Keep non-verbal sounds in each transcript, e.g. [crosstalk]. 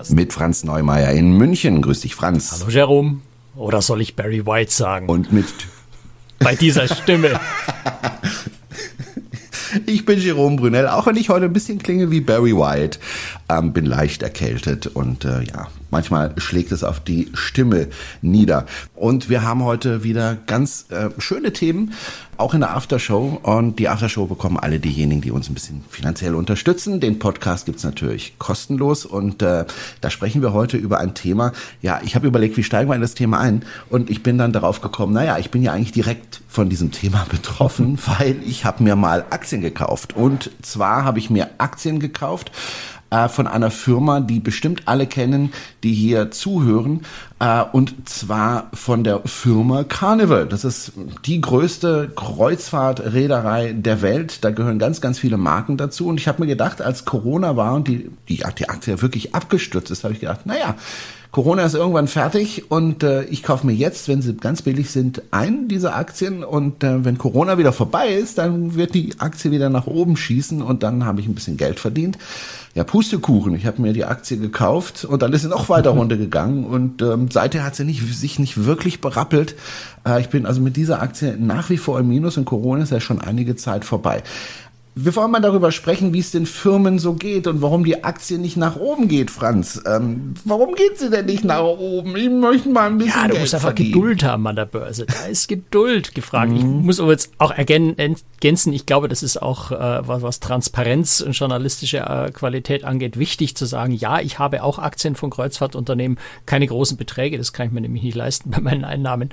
Kreuzfahrt-Podcast. Mit Franz Neumeier in München. Grüß dich, Franz. Hallo, Jerome. Oder soll ich Barry White sagen? Und mit. Bei dieser Stimme. [laughs] Ich bin Jerome Brunel, auch wenn ich heute ein bisschen klinge wie Barry White. Ähm, bin leicht erkältet und äh, ja, manchmal schlägt es auf die Stimme nieder. Und wir haben heute wieder ganz äh, schöne Themen, auch in der Aftershow. Und die Aftershow bekommen alle diejenigen, die uns ein bisschen finanziell unterstützen. Den Podcast gibt's natürlich kostenlos. Und äh, da sprechen wir heute über ein Thema. Ja, ich habe überlegt, wie steigen wir in das Thema ein? Und ich bin dann darauf gekommen, naja, ich bin ja eigentlich direkt von diesem Thema [laughs] betroffen, weil ich habe mir mal Aktien gekauft. Und zwar habe ich mir Aktien gekauft äh, von einer Firma, die bestimmt alle kennen, die hier zuhören. Äh, und zwar von der Firma Carnival. Das ist die größte Kreuzfahrtreederei der Welt. Da gehören ganz, ganz viele Marken dazu. Und ich habe mir gedacht, als Corona war und die, die, die Aktie wirklich abgestürzt ist, habe ich gedacht, naja, Corona ist irgendwann fertig und äh, ich kaufe mir jetzt, wenn sie ganz billig sind, ein diese Aktien und äh, wenn Corona wieder vorbei ist, dann wird die Aktie wieder nach oben schießen und dann habe ich ein bisschen Geld verdient. Ja, Pustekuchen. Ich habe mir die Aktie gekauft und dann ist sie noch weiter [laughs] runtergegangen und ähm, seither hat sie nicht, sich nicht wirklich berappelt. Äh, ich bin also mit dieser Aktie nach wie vor im Minus und Corona ist ja schon einige Zeit vorbei. Wir wollen mal darüber sprechen, wie es den Firmen so geht und warum die Aktie nicht nach oben geht, Franz. Ähm, warum geht sie denn nicht nach oben? Ich möchte mal ein bisschen. Ja, du Geld musst einfach verdienen. Geduld haben an der Börse. Da ist Geduld gefragt. Ich muss aber jetzt auch ergän- ergänzen, ich glaube, das ist auch, äh, was, was Transparenz und journalistische äh, Qualität angeht, wichtig zu sagen, ja, ich habe auch Aktien von Kreuzfahrtunternehmen, keine großen Beträge, das kann ich mir nämlich nicht leisten bei meinen Einnahmen.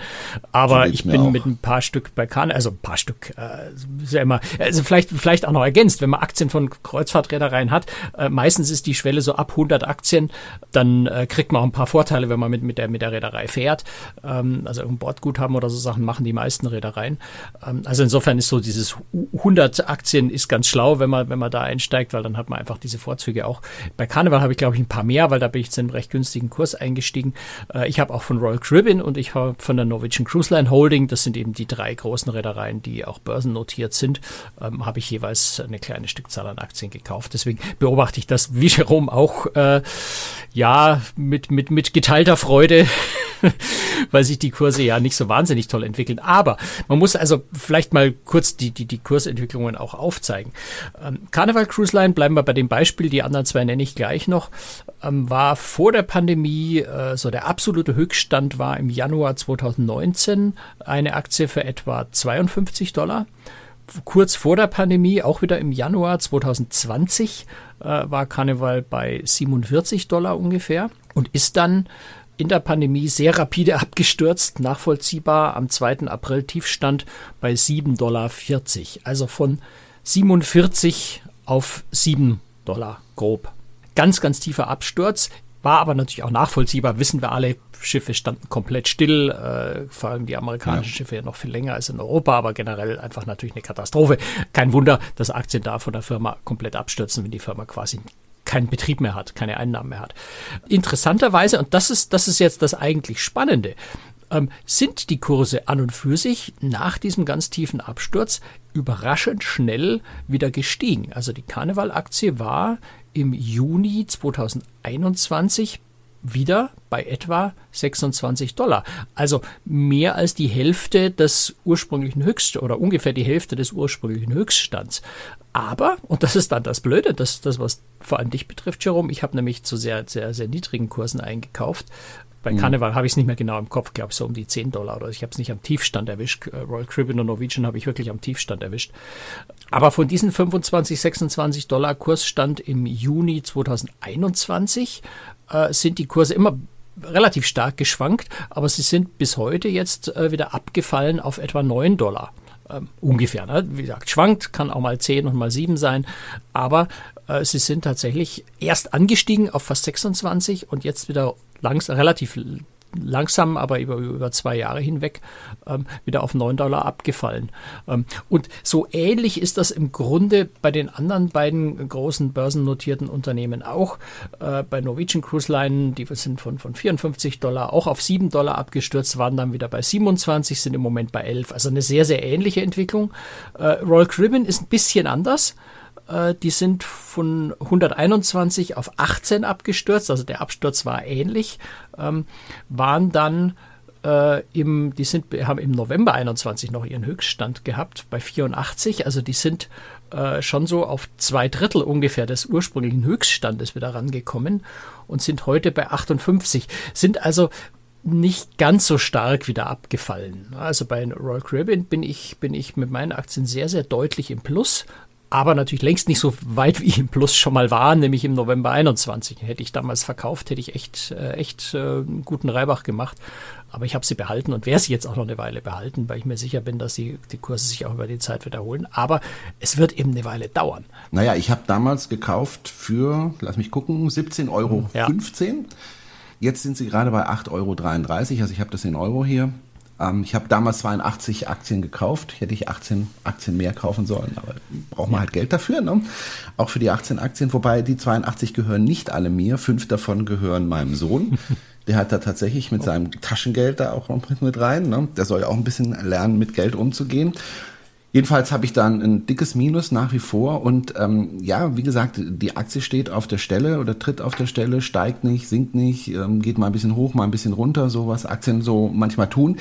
Aber So ich bin auch. mit ein paar Stück bei Kahn, also ein paar Stück, äh, ist ja immer, also vielleicht, vielleicht auch noch ergänzt, wenn man Aktien von Kreuzfahrtreedereien hat, äh, meistens ist die Schwelle so ab 100 Aktien, dann äh, kriegt man auch ein paar Vorteile, wenn man mit, mit, der, mit der Reederei fährt. Ähm, also ein Bordguthaben oder so Sachen machen die meisten Reedereien. Ähm, also insofern ist so dieses 100 Aktien ist ganz schlau, wenn man, wenn man da einsteigt, weil dann hat man einfach diese Vorzüge auch. Bei Carnival habe ich glaube ich ein paar mehr, weil da bin ich zu einem recht günstigen Kurs eingestiegen. Äh, ich habe auch von Royal Caribbean und ich habe von der Norwegian Cruise Line Holding, das sind eben die drei großen Reedereien, die auch börsennotiert sind, ähm, habe ich jeweils eine kleine Stückzahl an Aktien gekauft. Deswegen beobachte ich das wie Jerome auch äh, ja mit, mit, mit geteilter Freude, [laughs] weil sich die Kurse ja nicht so wahnsinnig toll entwickeln. Aber man muss also vielleicht mal kurz die, die, die Kursentwicklungen auch aufzeigen. Ähm, Carnival Cruise Line, bleiben wir bei dem Beispiel, die anderen zwei nenne ich gleich noch, ähm, war vor der Pandemie, äh, so der absolute Höchststand war im Januar 2019 eine Aktie für etwa 52 Dollar kurz vor der Pandemie, auch wieder im Januar 2020, äh, war Carnival bei 47 Dollar ungefähr und ist dann in der Pandemie sehr rapide [laughs] abgestürzt, nachvollziehbar am 2. April Tiefstand bei 7,40 Dollar. Also von 47 auf 7 Dollar grob. Ganz, ganz tiefer Absturz. War aber natürlich auch nachvollziehbar, wissen wir alle, Schiffe standen komplett still, äh, vor allem die amerikanischen Schiffe ja noch viel länger als in Europa, aber generell einfach natürlich eine Katastrophe. Kein Wunder, dass Aktien da von der Firma komplett abstürzen, wenn die Firma quasi keinen Betrieb mehr hat, keine Einnahmen mehr hat. Interessanterweise, und das ist, das ist jetzt das eigentlich Spannende, ähm, sind die Kurse an und für sich nach diesem ganz tiefen Absturz überraschend schnell wieder gestiegen. Also die Karneval-Aktie war im Juni 2021 wieder bei etwa 26 Dollar. Also mehr als die Hälfte des ursprünglichen Höchst oder ungefähr die Hälfte des ursprünglichen Höchststands. Aber, und das ist dann das Blöde, das, das was vor allem dich betrifft, Jerome, ich habe nämlich zu sehr, sehr, sehr niedrigen Kursen eingekauft. Bei Carnival habe ich es nicht mehr genau im Kopf, glaube ich, so um die 10 Dollar oder ich habe es nicht am Tiefstand erwischt. Äh, Royal Caribbean und Norwegian habe ich wirklich am Tiefstand erwischt. Aber von diesen 25, 26 Dollar Kursstand im Juni 2021 äh, sind die Kurse immer relativ stark geschwankt, aber sie sind bis heute jetzt äh, wieder abgefallen auf etwa 9 Dollar. Ähm, ungefähr. Ne? Wie gesagt, schwankt, kann auch mal 10 und mal 7 sein, aber äh, sie sind tatsächlich erst angestiegen auf fast 26 und jetzt wieder langs relativ langsam, aber über, über zwei Jahre hinweg ähm, wieder auf 9 Dollar abgefallen. Ähm, und so ähnlich ist das im Grunde bei den anderen beiden großen börsennotierten Unternehmen auch. Äh, bei Norwegian Cruise Line, die sind von, von 54 Dollar auch auf 7 Dollar abgestürzt, waren dann wieder bei 27, sind im Moment bei 11. Also eine sehr, sehr ähnliche Entwicklung. Äh, Royal Caribbean ist ein bisschen anders äh, die sind von 121 auf 18 abgestürzt, also der Absturz war ähnlich, ähm, waren dann äh, im, die sind, haben im November 21 noch ihren Höchststand gehabt bei 84, also die sind äh, schon so auf zwei Drittel ungefähr des ursprünglichen Höchststandes wieder rangekommen und sind heute bei 58, sind also nicht ganz so stark wieder abgefallen. Also bei Royal Caribbean bin ich, bin ich mit meinen Aktien sehr, sehr deutlich im Plus, aber natürlich längst nicht so weit, wie ich im Plus schon mal war, nämlich im November 21. Hätte ich damals verkauft, hätte ich echt, äh, echt äh, einen guten Reibach gemacht. Aber ich habe sie behalten und werde sie jetzt auch noch eine Weile behalten, weil ich mir sicher bin, dass die, die Kurse sich auch über die Zeit wiederholen. Aber es wird eben eine Weile dauern. Naja, ich habe damals gekauft für, lass mich gucken, 17,15 Euro. Ja. Jetzt sind sie gerade bei 8,33 Euro. Also ich habe das in Euro hier. Ähm, ich habe damals 82 Aktien gekauft. Hätte ich 18 Aktien mehr kaufen sollen, aber braucht man ja. halt Geld dafür. Ne? Auch für die 18 Aktien, wobei die 82 gehören nicht alle mir. Fünf davon gehören meinem Sohn. [laughs] Der hat da tatsächlich mit oh. seinem Taschengeld da auch mit rein. Ne? Der soll ja auch ein bisschen lernen, mit Geld umzugehen. Jedenfalls habe ich dann ein dickes Minus nach wie vor und ähm, ja, wie gesagt, die Aktie steht auf der Stelle oder tritt auf der Stelle, steigt nicht, sinkt nicht, ähm, geht mal ein bisschen hoch, mal ein bisschen runter, so was Aktien so manchmal tun.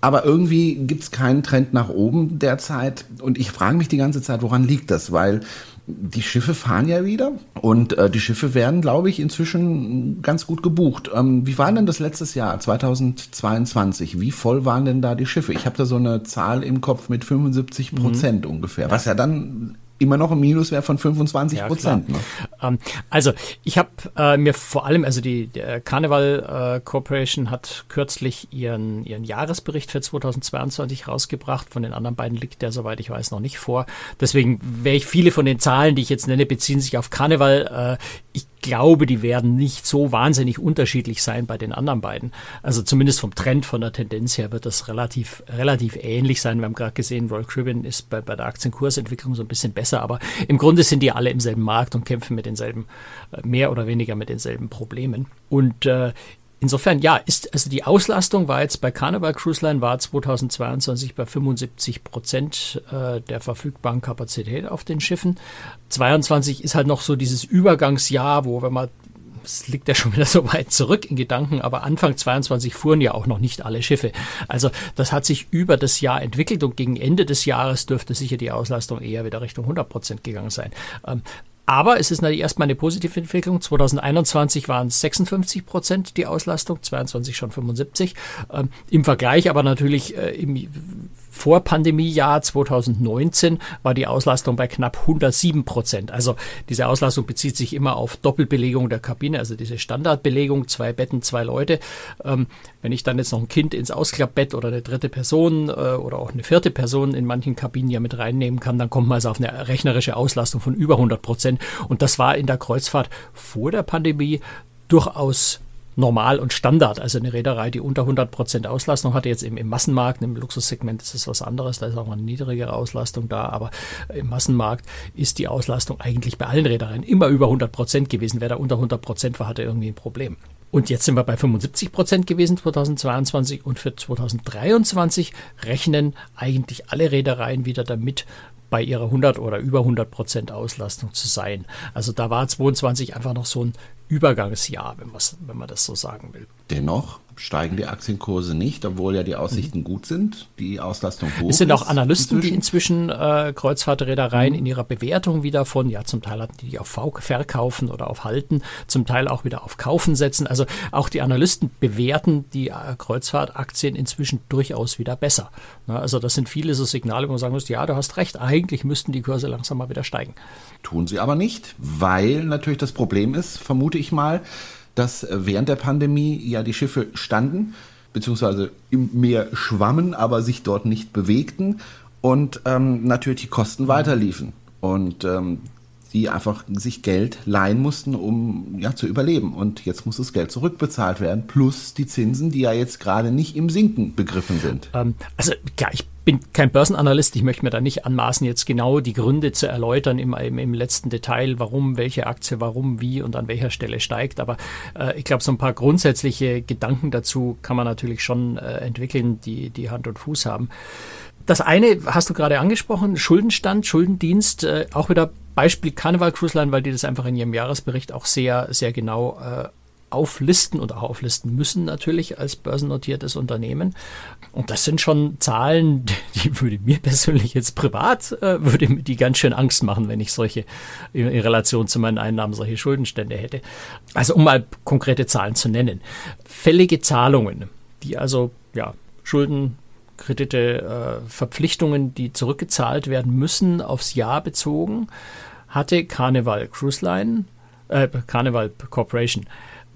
Aber irgendwie gibt es keinen Trend nach oben derzeit und ich frage mich die ganze Zeit, woran liegt das? Weil die Schiffe fahren ja wieder und äh, die Schiffe werden, glaube ich, inzwischen ganz gut gebucht. Ähm, wie war denn das letztes Jahr, 2022? Wie voll waren denn da die Schiffe? Ich habe da so eine Zahl im Kopf mit 75 Prozent mhm. ungefähr, was ja dann immer noch ein Minuswert von 25 Prozent. Ja, ne? ähm, also ich habe äh, mir vor allem, also die, die Carnival äh, Corporation hat kürzlich ihren, ihren Jahresbericht für 2022 rausgebracht. Von den anderen beiden liegt der, soweit ich weiß, noch nicht vor. Deswegen wäre ich viele von den Zahlen, die ich jetzt nenne, beziehen sich auf Carnival. Äh, ich glaube, die werden nicht so wahnsinnig unterschiedlich sein bei den anderen beiden. Also zumindest vom Trend, von der Tendenz her wird das relativ, relativ ähnlich sein. Wir haben gerade gesehen, Royal Caribbean ist bei, bei der Aktienkursentwicklung so ein bisschen besser, aber im Grunde sind die alle im selben Markt und kämpfen mit denselben, äh, mehr oder weniger mit denselben Problemen. Und äh, Insofern, ja, ist, also die Auslastung war jetzt bei Carnival Cruise Line war 2022 bei 75 Prozent äh, der verfügbaren Kapazität auf den Schiffen. 22 ist halt noch so dieses Übergangsjahr, wo wenn man es liegt ja schon wieder so weit zurück in Gedanken, aber Anfang 22 fuhren ja auch noch nicht alle Schiffe. Also das hat sich über das Jahr entwickelt und gegen Ende des Jahres dürfte sicher die Auslastung eher wieder Richtung 100 Prozent gegangen sein. Ähm, aber es ist natürlich erstmal eine positive Entwicklung. 2021 waren es 56 Prozent die Auslastung, 22 schon 75. Ähm, Im Vergleich aber natürlich äh, im Vorpandemiejahr 2019 war die Auslastung bei knapp 107 Prozent. Also diese Auslastung bezieht sich immer auf Doppelbelegung der Kabine, also diese Standardbelegung, zwei Betten, zwei Leute. Ähm, wenn ich dann jetzt noch ein Kind ins Ausklappbett oder eine dritte Person äh, oder auch eine vierte Person in manchen Kabinen ja mit reinnehmen kann, dann kommt man also auf eine rechnerische Auslastung von über 100 Prozent. Und das war in der Kreuzfahrt vor der Pandemie durchaus normal und Standard. Also eine Reederei, die unter 100 Prozent Auslastung hatte, jetzt im, im Massenmarkt, im Luxussegment ist es was anderes, da ist auch mal eine niedrigere Auslastung da, aber im Massenmarkt ist die Auslastung eigentlich bei allen Reedereien immer über 100 Prozent gewesen. Wer da unter 100 Prozent war, hatte irgendwie ein Problem. Und jetzt sind wir bei 75 Prozent gewesen 2022 und für 2023 rechnen eigentlich alle Reedereien wieder damit, bei ihrer 100 oder über 100 Prozent Auslastung zu sein. Also da war 22 einfach noch so ein Übergangsjahr, wenn, wenn man das so sagen will. Dennoch steigen die Aktienkurse nicht, obwohl ja die Aussichten mhm. gut sind, die Auslastung hoch Es sind auch Analysten, inzwischen. die inzwischen äh, Kreuzfahrtreedereien mhm. in ihrer Bewertung wieder von, ja zum Teil hatten die auf v Verkaufen oder auf Halten, zum Teil auch wieder auf Kaufen setzen. Also auch die Analysten bewerten die äh, Kreuzfahrtaktien inzwischen durchaus wieder besser. Na, also das sind viele so Signale, wo man sagen muss, ja, du hast recht, eigentlich müssten die Kurse langsam mal wieder steigen. Tun sie aber nicht, weil natürlich das Problem ist, vermute ich mal, dass äh, während der Pandemie ja die Schiffe standen, beziehungsweise im Meer schwammen, aber sich dort nicht bewegten und ähm, natürlich die Kosten weiterliefen. Und ähm, die einfach sich Geld leihen mussten, um ja zu überleben. Und jetzt muss das Geld zurückbezahlt werden, plus die Zinsen, die ja jetzt gerade nicht im Sinken begriffen sind. Ähm, also klar, ich bin kein Börsenanalyst, ich möchte mir da nicht anmaßen, jetzt genau die Gründe zu erläutern im, im, im letzten Detail, warum welche Aktie, warum, wie und an welcher Stelle steigt. Aber äh, ich glaube, so ein paar grundsätzliche Gedanken dazu kann man natürlich schon äh, entwickeln, die, die Hand und Fuß haben. Das eine hast du gerade angesprochen, Schuldenstand, Schuldendienst, äh, auch wieder Beispiel Carnival Cruise Line, weil die das einfach in ihrem Jahresbericht auch sehr, sehr genau äh, auflisten und auch auflisten müssen natürlich als börsennotiertes Unternehmen. Und das sind schon Zahlen, [laughs] die würde mir persönlich jetzt privat, äh, würde mir die ganz schön Angst machen, wenn ich solche in, in Relation zu meinen Einnahmen solche Schuldenstände hätte. Also um mal konkrete Zahlen zu nennen. Fällige Zahlungen, die also ja Schulden Kredite, äh, Verpflichtungen, die zurückgezahlt werden müssen, aufs Jahr bezogen, hatte Carnival Cruise Line, äh, Carnival Corporation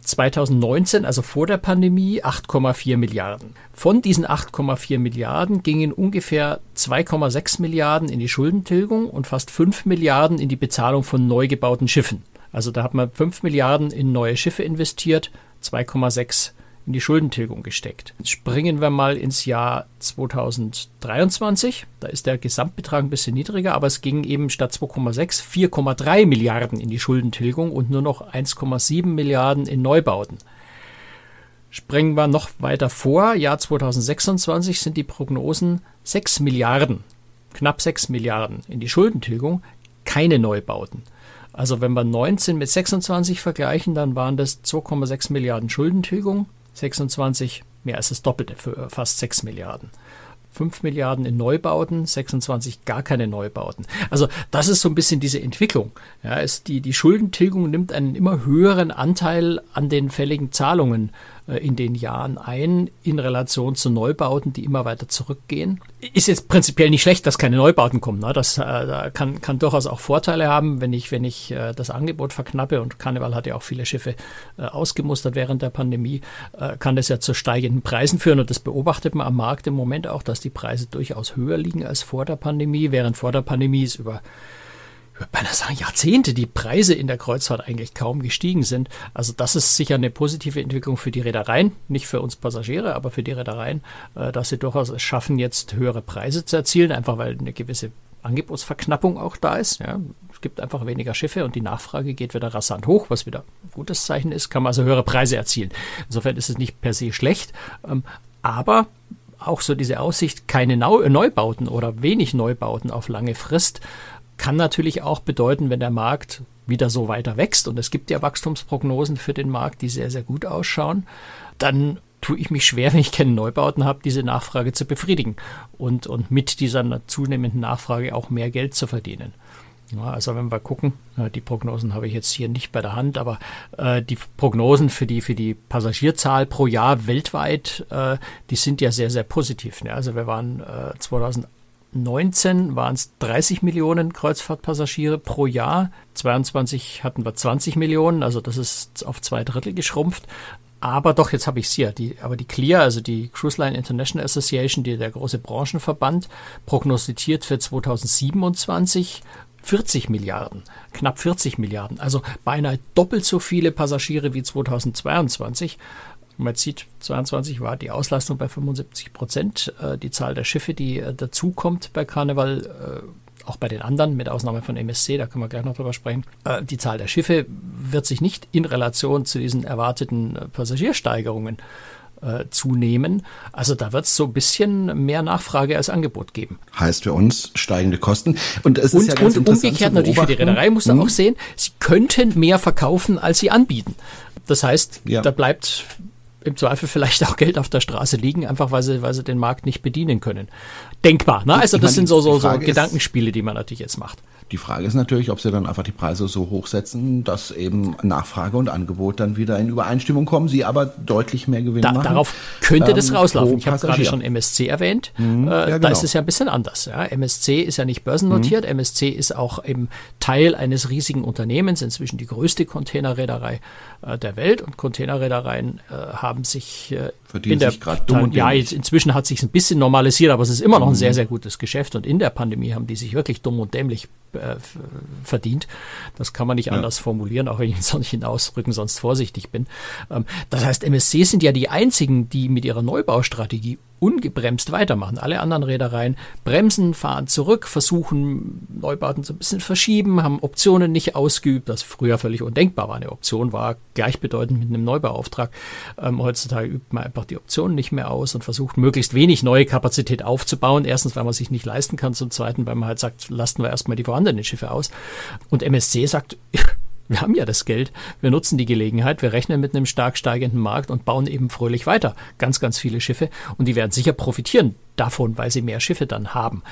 2019, also vor der Pandemie, 8,4 Milliarden. Von diesen 8,4 Milliarden gingen ungefähr 2,6 Milliarden in die Schuldentilgung und fast 5 Milliarden in die Bezahlung von neu gebauten Schiffen. Also da hat man 5 Milliarden in neue Schiffe investiert, 2,6 in die Schuldentilgung gesteckt. Springen wir mal ins Jahr 2023. Da ist der Gesamtbetrag ein bisschen niedriger, aber es ging eben statt 2,6 4,3 Milliarden in die Schuldentilgung und nur noch 1,7 Milliarden in Neubauten. Springen wir noch weiter vor. Jahr 2026 sind die Prognosen 6 Milliarden, knapp 6 Milliarden in die Schuldentilgung, keine Neubauten. Also wenn wir 19 mit 26 vergleichen, dann waren das 2,6 Milliarden Schuldentilgung, 26 mehr als das Doppelte für fast 6 Milliarden. 5 Milliarden in Neubauten, 26 gar keine Neubauten. Also das ist so ein bisschen diese Entwicklung. Ja, die, die Schuldentilgung nimmt einen immer höheren Anteil an den fälligen Zahlungen äh, in den Jahren ein, in Relation zu Neubauten, die immer weiter zurückgehen. Ist jetzt prinzipiell nicht schlecht, dass keine Neubauten kommen. Ne? Das äh, kann, kann durchaus auch Vorteile haben, wenn ich, wenn ich äh, das Angebot verknappe. Und Karneval hat ja auch viele Schiffe äh, ausgemustert während der Pandemie, äh, kann das ja zu steigenden Preisen führen. Und das beobachtet man am Markt im Moment auch, dass die Preise durchaus höher liegen als vor der Pandemie, während vor der Pandemie es über ich würde beinahe sagen, Jahrzehnte die Preise in der Kreuzfahrt eigentlich kaum gestiegen sind. Also das ist sicher eine positive Entwicklung für die Reedereien, nicht für uns Passagiere, aber für die Reedereien, äh, dass sie durchaus es schaffen, jetzt höhere Preise zu erzielen, einfach weil eine gewisse Angebotsverknappung auch da ist. Ja. Es gibt einfach weniger Schiffe und die Nachfrage geht wieder rasant hoch, was wieder ein gutes Zeichen ist, kann man also höhere Preise erzielen. Insofern ist es nicht per se schlecht, ähm, aber auch so diese Aussicht, keine Neubauten oder wenig Neubauten auf lange Frist, kann natürlich auch bedeuten, wenn der Markt wieder so weiter wächst, und es gibt ja Wachstumsprognosen für den Markt, die sehr, sehr gut ausschauen, dann tue ich mich schwer, [laughs] wenn ich keine Neubauten habe, diese Nachfrage zu befriedigen und, und mit dieser zunehmenden Nachfrage auch mehr Geld zu verdienen. Ja, also wenn wir gucken, die Prognosen habe ich jetzt hier nicht bei der Hand, aber äh, die Prognosen für die, für die Passagierzahl pro Jahr weltweit, äh, die sind ja sehr, sehr positiv. Ne? Also wir waren äh, 2000 19 waren es 30 Millionen Kreuzfahrtpassagiere pro Jahr. 22 hatten wir 20 Millionen, also das ist auf zwei Drittel geschrumpft. Aber doch, jetzt habe ich es hier. Die, aber die CLIA, also die Cruise Line International Association, die der große Branchenverband, prognostiziert für 2027 40 Milliarden, knapp 40 Milliarden, also beinahe doppelt so viele Passagiere wie 2022. Man sieht, 22 war die Auslastung bei 75 Prozent. Äh, die Zahl der Schiffe, die äh, dazukommt bei Karneval, äh, auch bei den anderen, mit Ausnahme von MSC, da können wir gleich noch drüber sprechen. Die Zahl der Schiffe wird sich nicht in Relation zu diesen erwarteten Passagiersteigerungen zunehmen. Also da wird es so ein bisschen mehr Nachfrage als Angebot geben. Heißt für uns steigende Kosten. Und es ist und, ja ganz und umgekehrt natürlich für die Reederei muss man hm. auch sehen, sie könnten mehr verkaufen, als sie anbieten. Das heißt, ja. da bleibt im Zweifel vielleicht auch Geld auf der Straße liegen, einfach weil sie, weil sie den Markt nicht bedienen können. Denkbar, ne? Also das sind so, so, so Gedankenspiele, die man natürlich jetzt macht. Die Frage ist natürlich, ob sie dann einfach die Preise so hochsetzen, dass eben Nachfrage und Angebot dann wieder in Übereinstimmung kommen, sie aber deutlich mehr Gewinn da, machen. Darauf könnte ähm, das rauslaufen. Ich habe gerade schon MSC erwähnt. Mhm, äh, ja, genau. Da ist es ja ein bisschen anders. Ja. MSC ist ja nicht börsennotiert. Mhm. MSC ist auch eben Teil eines riesigen Unternehmens, inzwischen die größte Containerreederei äh, der Welt. Und Containerreedereien äh, haben sich äh, in der gerade dumm Ja, jetzt, inzwischen hat sich ein bisschen normalisiert, aber es ist immer noch ein mhm. sehr, sehr gutes Geschäft. Und in der Pandemie haben die sich wirklich dumm und dämlich äh, verdient. Das kann man nicht ja. anders formulieren, auch wenn ich in solchen Ausdrücken sonst vorsichtig bin. Ähm, das heißt, MSC sind ja die einzigen, die mit ihrer Neubaustrategie ungebremst weitermachen. Alle anderen Reedereien bremsen, fahren zurück, versuchen Neubauten so ein bisschen verschieben, haben Optionen nicht ausgeübt, das früher völlig undenkbar war. Eine Option war gleichbedeutend mit einem Neubauauftrag. Ähm, heutzutage übt man einfach die Optionen nicht mehr aus und versucht möglichst wenig neue Kapazität aufzubauen. Erstens, weil man sich nicht leisten kann, zum Zweiten, weil man halt sagt, lasten wir erstmal die vorhandenen Schiffe aus. Und MSC sagt, [laughs] wir haben ja das Geld, wir nutzen die Gelegenheit, wir rechnen mit einem stark steigenden Markt und bauen eben fröhlich weiter. Ganz, ganz viele Schiffe. Und die werden sicher profitieren davon, weil sie mehr Schiffe dann haben.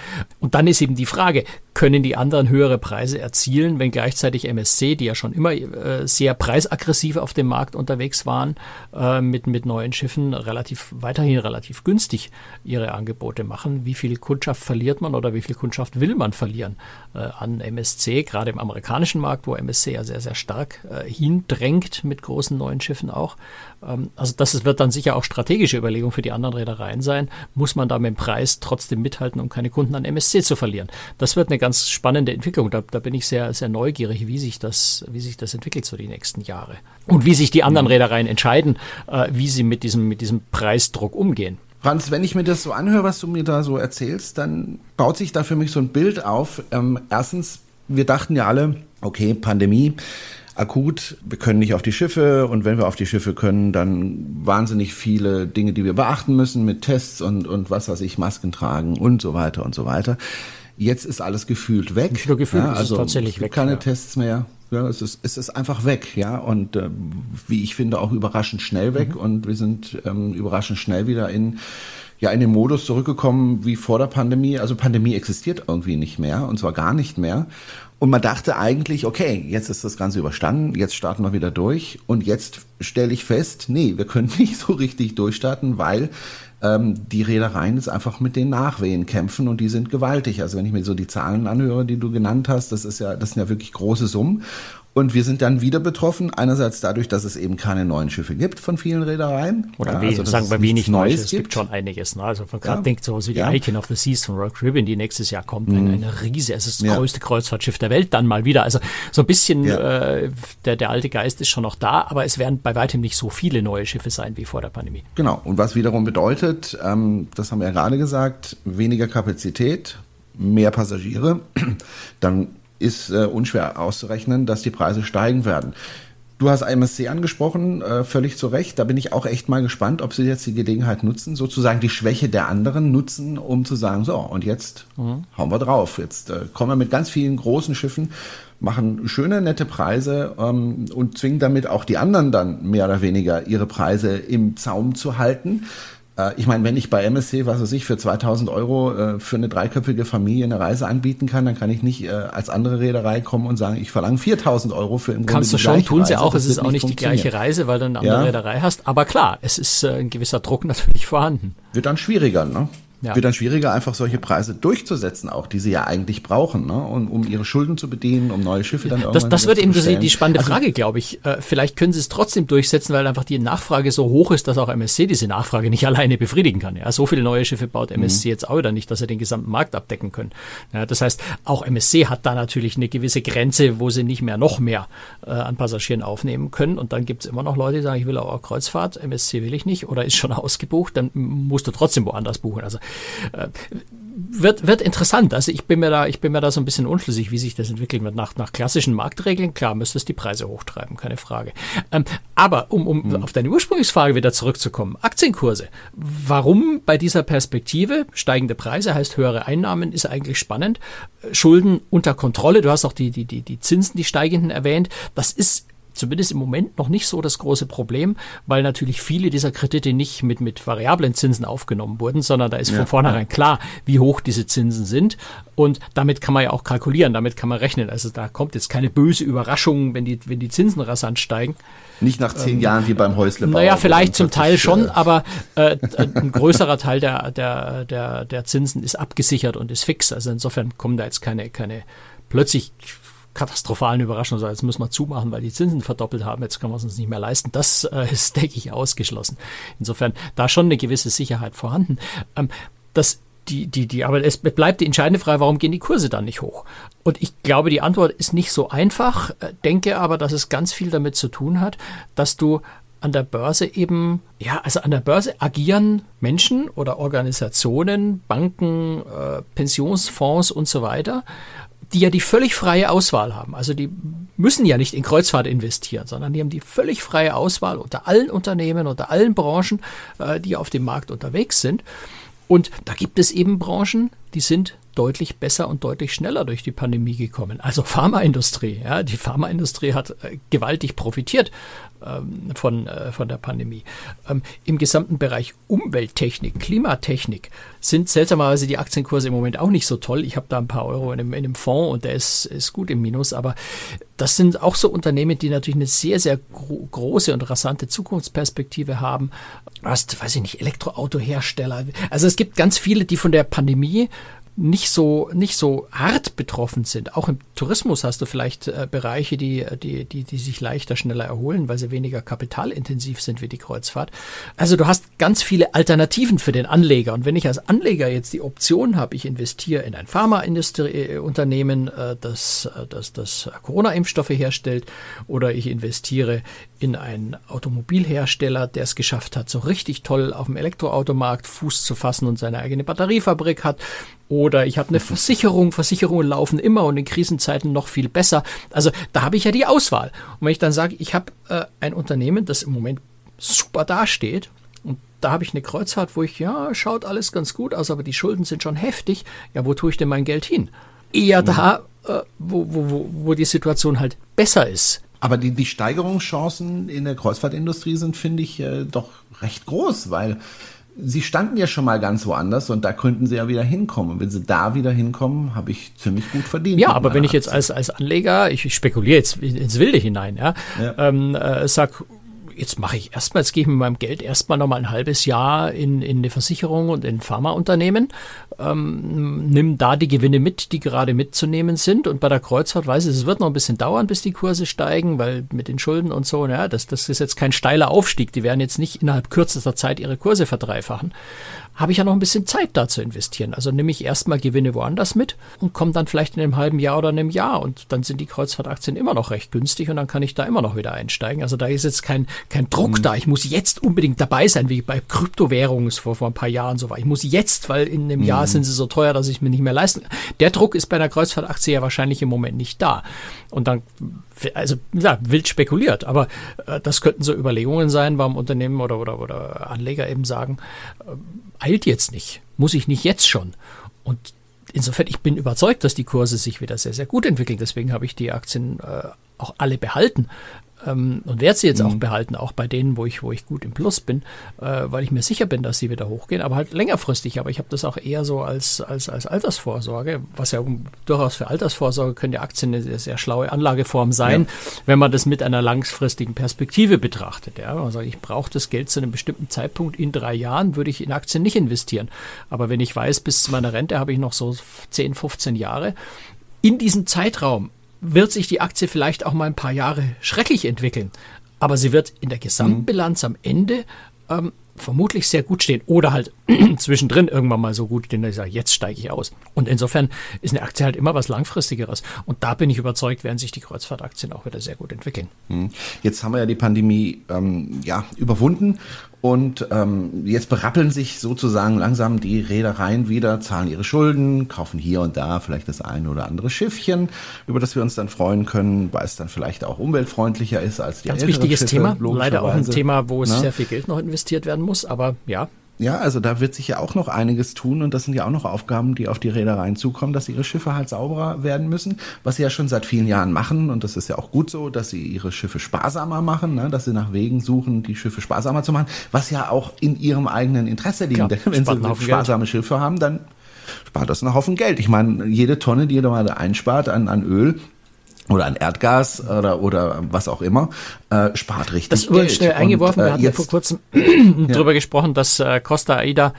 Und dann ist eben die Frage, können die anderen höhere Preise erzielen, wenn gleichzeitig MSC, die ja schon immer äh, sehr preisaggressiv auf dem Markt unterwegs waren, äh, mit, mit neuen Schiffen relativ, weiterhin relativ günstig ihre Angebote machen. Wie viel Kundschaft verliert man oder wie viel Kundschaft will man verlieren äh, an MSC, gerade im amerikanischen Markt, wo MSC ja sehr, sehr stark äh, hindrängt mit großen neuen Schiffen auch. Ähm, also das wird dann sicher auch strategische Überlegung für die anderen Reedereien sein. Muss man da mit dem Preis trotzdem mithalten, um keine Kunden an MSC zu verlieren? Das wird eine ganz spannende Entwicklung. Da, da bin ich sehr, sehr neugierig, wie sich das, wie sich das entwickelt so die nächsten Jahre. Und wie sich die anderen Reedereien entscheiden, äh, wie sie mit diesem, mit diesem Preisdruck umgehen. Franz, wenn ich mir das so anhöre, was du mir da so erzählst, dann baut sich da für mich so ein Bild auf. Ähm, erstens, wir dachten ja alle, okay, Pandemie, akut, wir können nicht auf die Schiffe und wenn wir auf die Schiffe können, dann wahnsinnig viele Dinge, die wir beachten müssen mit Tests und, und was weiß ich, Masken tragen und so weiter und so weiter. Jetzt ist alles gefühlt weg. Nur gefühlt, ja, also ist tatsächlich weg. Keine ja. Tests mehr. Ja, es ist, es ist einfach weg, ja, und äh, wie ich finde auch überraschend schnell weg mhm. und wir sind ähm, überraschend schnell wieder in ja in den Modus zurückgekommen wie vor der Pandemie. Also Pandemie existiert irgendwie nicht mehr und zwar gar nicht mehr. Und man dachte eigentlich, okay, jetzt ist das Ganze überstanden, jetzt starten wir wieder durch. Und jetzt stelle ich fest, nee, wir können [laughs] nicht so richtig durchstarten, weil ähm, die Reedereien jetzt einfach mit den Nachwehen kämpfen und die sind gewaltig. Also wenn ich mir so die Zahlen anhöre, die du genannt hast, das ist ja, das sind ja wirklich große Summen. Und wir sind dann wieder betroffen, einerseits dadurch, dass es eben keine neuen Schiffe gibt von vielen Reedereien. Oder ja, also, sagen wir wenig Neues. Es gibt schon einiges. Ne? Also man gerade ja. denkt sowas wie die ja. Icon of the Seas von Rock Ribbon, die nächstes Jahr kommt. Mhm. Eine, eine Riese, es ist das ja. größte Kreuzfahrtschiff der Welt dann mal wieder. Also so ein bisschen äh, der, der alte Geist ist schon noch da, aber es werden bei weitem nicht so viele neue Schiffe sein wie vor der Pandemie. Genau. Und was wiederum bedeutet, ähm, das haben wir ja gerade gesagt, weniger Kapazität, mehr Passagiere, [clears throat] dann ist äh, unschwer auszurechnen, dass die Preise steigen werden. Du hast MSC angesprochen, äh, völlig zu Recht. Da bin ich auch echt mal gespannt, ob sie jetzt die Gelegenheit nutzen, sozusagen die Schwäche der anderen nutzen, um zu sagen, so, und jetzt mhm. hauen wir drauf. Jetzt äh, kommen wir mit ganz vielen großen Schiffen, machen schöne, nette Preise ähm, und zwingen damit auch die anderen dann mehr oder weniger ihre Preise im Zaum zu halten. Äh, ich meine, wenn ich bei MSC, was weiß ich, für 2000 Euro äh, für eine dreiköpfige Familie eine Reise anbieten kann, dann kann ich nicht äh, als andere Reederei kommen und sagen, ich verlange 4000 Euro für im Grunde Kannst du schon, tun sie auch. Das es ist auch nicht die gleiche Reise, weil du eine andere ja. Reederei hast. Aber klar, es ist ein gewisser Druck [laughs] natürlich vorhanden. Wird dann schwieriger, ne? Ja. wird dann schwieriger, einfach solche Preise durchzusetzen, auch die sie ja eigentlich brauchen, ne? um, um ihre Schulden zu bedienen, um neue Schiffe dann irgendwann Das, das wird eben die, die spannende also, Frage, glaube ich. Äh, vielleicht können sie es trotzdem durchsetzen, weil einfach die Nachfrage so hoch ist, dass auch MSC diese Nachfrage nicht [laughs] alleine befriedigen kann. Ja, so viele neue Schiffe baut MSC mhm. jetzt auch wieder nicht, dass sie den gesamten Markt abdecken können. Ja, das heißt, auch MSC hat da natürlich eine gewisse Grenze, wo sie nicht mehr noch mehr äh, an Passagieren aufnehmen können. Und dann gibt es immer noch Leute, die sagen, ich will auch Kreuzfahrt, MSC will ich nicht oder ist schon [laughs] ausgebucht, dann musst du trotzdem woanders buchen. Also wird, wird interessant. Also ich bin mir da, ich bin mir da so ein bisschen unschlüssig, wie sich das entwickeln wird. Nach, nach klassischen Marktregeln, klar, müsste es die Preise hochtreiben, keine Frage. Ähm, aber um, um hm. auf deine Ursprungsfrage wieder zurückzukommen, Aktienkurse. Warum bei dieser Perspektive steigende Preise heißt höhere Einnahmen, ist eigentlich spannend. Schulden unter Kontrolle. Du hast auch die, die, die, die Zinsen, die steigenden erwähnt. Das ist zumindest im Moment noch nicht so das große Problem, weil natürlich viele dieser Kredite nicht mit, mit variablen Zinsen aufgenommen wurden, sondern da ist ja. von vornherein klar, wie hoch diese Zinsen sind. Und damit kann man ja auch kalkulieren, damit kann man rechnen. Also da kommt jetzt keine böse Überraschung, wenn die, wenn die Zinsen rasant steigen. Nicht nach zehn ähm, Jahren wie beim Häuslebau. Naja, vielleicht zum Teil schon, aber äh, ein größerer Teil der, der, der, der Zinsen ist abgesichert und ist fix. Also insofern kommen da jetzt keine, keine plötzlich katastrophalen Überraschung, so jetzt müssen wir zumachen, weil die Zinsen verdoppelt haben, jetzt können wir es uns nicht mehr leisten. Das äh, [laughs] ist, denke ich, ausgeschlossen. Insofern da schon eine gewisse Sicherheit vorhanden. Ähm, das die, die, die, aber es bleibt die entscheidende Frage, warum gehen die Kurse dann nicht hoch? Und ich glaube, die Antwort ist nicht so einfach, äh, denke aber, dass es ganz viel damit zu tun hat, dass du an der Börse eben, ja, also an der Börse agieren Menschen oder Organisationen, Banken, äh, Pensionsfonds und so weiter, die ja die völlig freie Auswahl haben. Also die müssen ja nicht in Kreuzfahrt investieren, sondern die haben die völlig freie Auswahl unter allen Unternehmen, unter allen Branchen, äh, die auf dem Markt unterwegs sind. Und da gibt es eben Branchen, die sind deutlich besser und deutlich schneller durch die Pandemie gekommen. Also Pharmaindustrie. Ja, die Pharmaindustrie hat äh, gewaltig profitiert ähm, von, äh, von der Pandemie. Ähm, Im gesamten Bereich Umwelttechnik, Klimatechnik sind seltsamerweise die Aktienkurse im Moment auch nicht so toll. Ich habe da ein paar Euro in einem, in einem Fonds und der ist, ist gut im Minus, aber das sind auch so Unternehmen, die natürlich eine sehr, sehr gro große und rasante Zukunftsperspektive haben. hast, weiß ich nicht, Elektroautohersteller. Also es gibt ganz viele, die von der Pandemie nicht so, nicht so hart betroffen sind. Auch im Tourismus hast du vielleicht äh, Bereiche, die, die, die, die sich leichter, schneller erholen, weil sie weniger kapitalintensiv sind wie die Kreuzfahrt. Also du hast ganz viele Alternativen für den Anleger. Und wenn ich als Anleger jetzt die Option habe, ich investiere in ein Pharmaunternehmen, äh, das, äh, das, das Corona-Impfstoffe herstellt, oder ich investiere in einen Automobilhersteller, der es geschafft hat, so richtig toll auf dem Elektroautomarkt Fuß zu fassen und seine eigene Batteriefabrik hat, oder ich habe eine [laughs] Versicherung. Versicherungen laufen immer und in Krisenzeiten noch viel besser. Also da habe ich ja die Auswahl. Und wenn ich dann sage, ich habe äh, ein Unternehmen, das im Moment super dasteht und da habe ich eine Kreuzfahrt, wo ich, ja, schaut alles ganz gut aus, aber die Schulden sind schon heftig. Ja, wo tue ich denn mein Geld hin? Eher mhm. da, äh, wo, wo, wo, wo die Situation halt besser ist. Aber die, die Steigerungschancen in der Kreuzfahrtindustrie sind, finde ich, äh, doch recht groß, weil Sie standen ja schon mal ganz woanders und da könnten Sie ja wieder hinkommen. Und wenn Sie da wieder hinkommen, habe ich ziemlich gut verdient. Ja, aber wenn ich jetzt als, als Anleger, ich, ich spekuliere jetzt ins Wilde hinein, ja, ja. Ähm, äh, sag, jetzt mache ich erstmal, jetzt gehe ich mit meinem Geld erstmal nochmal ein halbes Jahr in, in eine Versicherung und in Pharmaunternehmen, ähm, nimm da die Gewinne mit, die gerade mitzunehmen sind. Und bei der Kreuzfahrt weiß ich, es wird noch ein bisschen dauern, bis die Kurse steigen, weil mit den Schulden und so, ja, das, das ist jetzt kein steiler Aufstieg. Die werden jetzt nicht innerhalb kürzester Zeit ihre Kurse verdreifachen habe ich ja noch ein bisschen Zeit da zu investieren. Also nehme ich erstmal Gewinne woanders mit und komme dann vielleicht in einem halben Jahr oder einem Jahr und dann sind die Kreuzfahrtaktien immer noch recht günstig und dann kann ich da immer noch wieder einsteigen. Also da ist jetzt kein, kein Druck mhm. da. Ich muss jetzt unbedingt dabei sein, wie bei Kryptowährungen vor, vor ein paar Jahren so war. Ich muss jetzt, weil in einem mhm. Jahr sind sie so teuer, dass ich mir nicht mehr leisten kann. Der Druck ist bei einer Kreuzfahrtaktie ja wahrscheinlich im Moment nicht da. Und dann also ja, wild spekuliert, aber äh, das könnten so Überlegungen sein, warum Unternehmen oder, oder, oder Anleger eben sagen, äh, eilt jetzt nicht, muss ich nicht jetzt schon. Und insofern, ich bin überzeugt, dass die Kurse sich wieder sehr, sehr gut entwickeln. Deswegen habe ich die Aktien äh, auch alle behalten ähm, und werde sie jetzt mhm. auch behalten, auch bei denen, wo ich, wo ich gut im Plus bin, äh, weil ich mir sicher bin, dass sie wieder hochgehen, aber halt längerfristig. Aber ich habe das auch eher so als, als, als Altersvorsorge, was ja durchaus für Altersvorsorge können die Aktien eine sehr, sehr schlaue Anlageform sein, ja. wenn man das mit einer langfristigen Perspektive betrachtet. Ja, man sagt, ich brauche das Geld zu einem bestimmten Zeitpunkt in drei Jahren, würde ich in Aktien nicht investieren. Aber wenn ich weiß, bis zu meiner Rente habe ich noch so 10, 15 Jahre, in diesem Zeitraum wird sich die Aktie vielleicht auch mal ein paar Jahre schrecklich entwickeln. Aber sie wird in der Gesamtbilanz am Ende ähm, vermutlich sehr gut stehen oder halt [clears throat] zwischendrin irgendwann mal so gut stehen, dass ich sage, jetzt steige ich aus. Und insofern ist eine Aktie halt immer was Langfristigeres. Und da bin ich überzeugt, werden sich die Kreuzfahrtaktien auch wieder sehr gut entwickeln. Hm. Jetzt haben wir ja die Pandemie ähm, ja, überwunden und ähm, jetzt berappeln sich sozusagen langsam die Reedereien wieder, zahlen ihre Schulden, kaufen hier und da vielleicht das eine oder andere Schiffchen, über das wir uns dann freuen können, weil es dann vielleicht auch umweltfreundlicher ist als die Ganz wichtiges Schiffe, Thema, leider auch ein Thema, wo es Na? sehr viel Geld noch investiert werden muss, aber ja, ja, also da wird sich ja auch noch einiges tun und das sind ja auch noch Aufgaben, die auf die Reedereien zukommen, dass ihre Schiffe halt sauberer werden müssen, was sie ja schon seit vielen Jahren machen und das ist ja auch gut so, dass sie ihre Schiffe sparsamer machen, ne, dass sie nach Wegen suchen, die Schiffe sparsamer zu machen, was ja auch in ihrem eigenen Interesse liegt. Denn wenn sie sparsame Geld. Schiffe haben, dann spart das einen Haufen Geld. Ich meine, jede Tonne, die ihr da mal einspart an, an Öl, oder ein Erdgas oder oder was auch immer äh, spart richtig das Geld. Das schnell eingeworfen. Und, äh, wir hatten ja vor kurzem ja. [clears throat] drüber gesprochen, dass äh, Costa Aida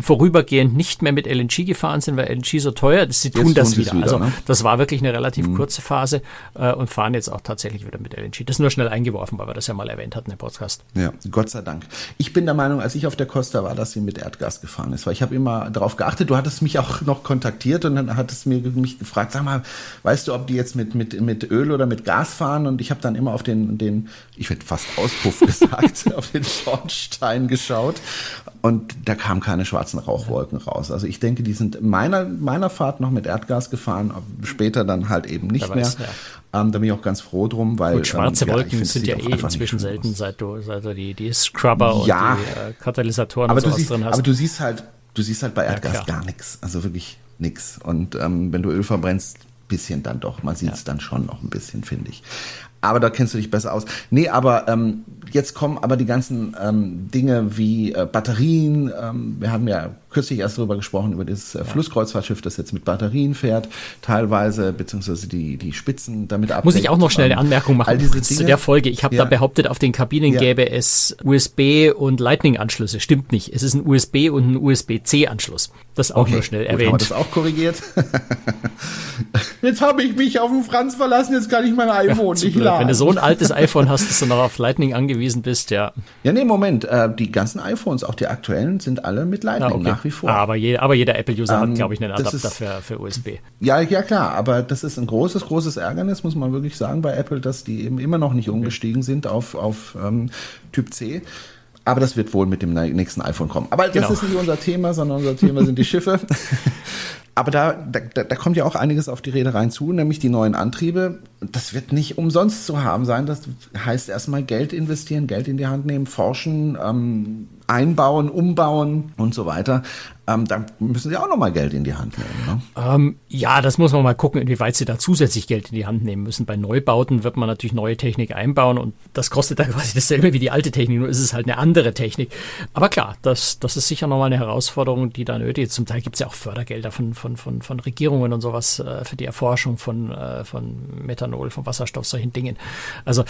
vorübergehend nicht mehr mit LNG gefahren sind, weil LNG so teuer ist. Sie tun jetzt das tun wieder. wieder. Also ne? das war wirklich eine relativ mhm. kurze Phase äh, und fahren jetzt auch tatsächlich wieder mit LNG. Das nur schnell eingeworfen, weil wir das ja mal erwähnt hatten im Podcast. Ja, Gott sei Dank. Ich bin der Meinung, als ich auf der Costa war, dass sie mit Erdgas gefahren ist, weil ich habe immer darauf geachtet. Du hattest mich auch noch kontaktiert und dann hattest mir mich gefragt, sag mal, weißt du, ob die jetzt mit mit mit Öl oder mit Gas fahren? Und ich habe dann immer auf den den, ich hätte fast Auspuff [laughs] gesagt, auf den Schornstein geschaut und da kamen keine schwarzen Rauchwolken raus. Also ich denke, die sind meiner, meiner Fahrt noch mit Erdgas gefahren, später dann halt eben nicht weiß, mehr. Ja. Ähm, da bin ich auch ganz froh drum, weil. Und schwarze ähm, Wolken ja, sind ja eh inzwischen selten, seit du, seit du die, die Scrubber ja, und die äh, Katalysatoren aber und sowas siehst, drin hast. Aber du siehst halt, du siehst halt bei Erdgas ja, gar nichts. Also wirklich nichts. Und ähm, wenn du Öl verbrennst, bisschen dann doch. Man sieht es dann schon noch ein bisschen, finde ich aber da kennst du dich besser aus. Nee, aber ähm, jetzt kommen aber die ganzen ähm, Dinge wie äh, Batterien. Ähm, wir haben ja kürzlich erst darüber gesprochen, über das äh, Flusskreuzfahrtschiff, das jetzt mit Batterien fährt, teilweise, beziehungsweise die, die Spitzen damit ab. Muss ich auch noch schnell eine Anmerkung machen zu der Folge. Ich habe ja. da behauptet, auf den Kabinen ja. gäbe es USB und Lightning-Anschlüsse. Stimmt nicht. Es ist ein USB und ein USB-C-Anschluss. Das auch okay. nur schnell erwähnt. Gut, haben wir das auch korrigiert? [laughs] jetzt habe ich mich auf den Franz verlassen, jetzt kann ich mein iPhone nicht laden. Wenn du so ein altes iPhone hast, dass du noch auf Lightning angewiesen bist, ja. Ja, nee, Moment. Äh, die ganzen iPhones, auch die aktuellen, sind alle mit Lightning ah, okay. nach wie vor. Ah, aber, je, aber jeder Apple-User ähm, hat, glaube ich, einen Adapter ist, für, für USB. Ja, ja, klar. Aber das ist ein großes, großes Ärgernis, muss man wirklich sagen, bei Apple, dass die eben immer noch nicht umgestiegen sind auf, auf ähm, Typ C. Aber das wird wohl mit dem nächsten iPhone kommen. Aber das genau. ist nicht unser Thema, sondern unser Thema sind die Schiffe. [laughs] Aber da, da, da kommt ja auch einiges auf die Reedereien zu, nämlich die neuen Antriebe. Das wird nicht umsonst zu haben sein. Das heißt erstmal Geld investieren, Geld in die Hand nehmen, forschen, ähm, einbauen, umbauen und so weiter. Ähm, da müssen sie auch nochmal Geld in die Hand nehmen. Ne? Ähm, ja, das muss man mal gucken, inwieweit sie da zusätzlich Geld in die Hand nehmen müssen. Bei Neubauten wird man natürlich neue Technik einbauen und das kostet dann [laughs] quasi dasselbe wie die alte Technik, nur ist es halt eine andere Technik. Aber klar, das, das ist sicher nochmal eine Herausforderung, die da nötig ist. Zum Teil gibt es ja auch Fördergelder von, von, von, von Regierungen und sowas äh, für die Erforschung von, äh, von Methanol, von Wasserstoff, solchen Dingen. Also